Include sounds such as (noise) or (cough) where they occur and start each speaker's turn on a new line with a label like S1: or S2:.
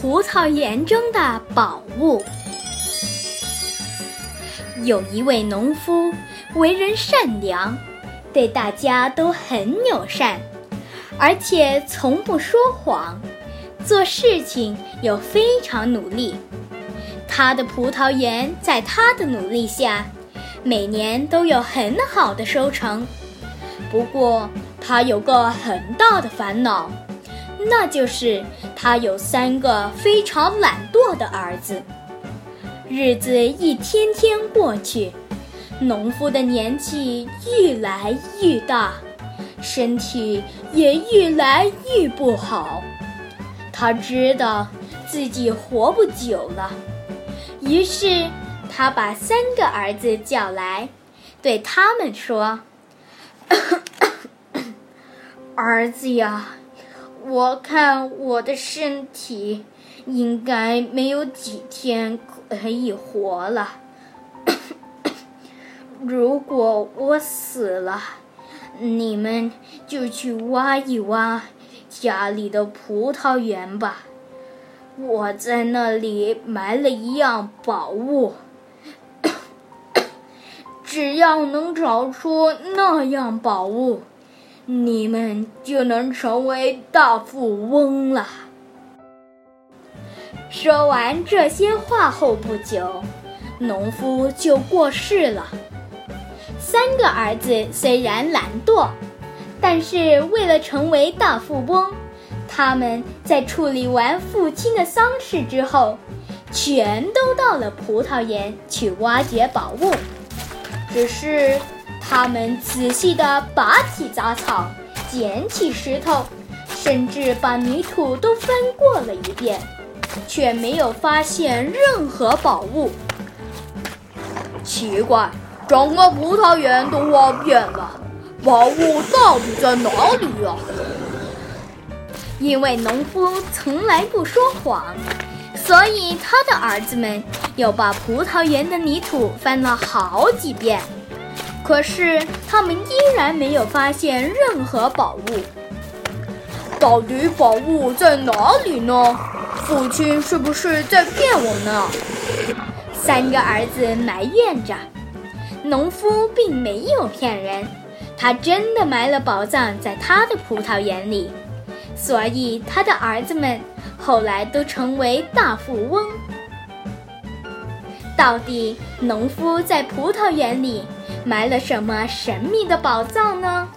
S1: 葡萄园中的宝物。有一位农夫，为人善良，对大家都很友善，而且从不说谎，做事情又非常努力。他的葡萄园在他的努力下，每年都有很好的收成。不过，他有个很大的烦恼。那就是他有三个非常懒惰的儿子。日子一天天过去，农夫的年纪愈来愈大，身体也越来越不好。他知道自己活不久了，于是他把三个儿子叫来，对他们说：“ (coughs) 儿子呀。”我看我的身体应该没有几天可以活了。(coughs) 如果我死了，你们就去挖一挖家里的葡萄园吧。我在那里埋了一样宝物，(coughs) 只要能找出那样宝物。你们就能成为大富翁了。说完这些话后不久，农夫就过世了。三个儿子虽然懒惰，但是为了成为大富翁，他们在处理完父亲的丧事之后，全都到了葡萄园去挖掘宝物。只是。他们仔细地拔起杂草，捡起石头，甚至把泥土都翻过了一遍，却没有发现任何宝物。奇怪，整个葡萄园都挖遍了，宝物到底在哪里呀？因为农夫从来不说谎，所以他的儿子们又把葡萄园的泥土翻了好几遍。可是他们依然没有发现任何宝物。到底宝物在哪里呢？父亲是不是在骗我呢？三个儿子埋怨着。农夫并没有骗人，他真的埋了宝藏在他的葡萄园里，所以他的儿子们后来都成为大富翁。到底农夫在葡萄园里？埋了什么神秘的宝藏呢？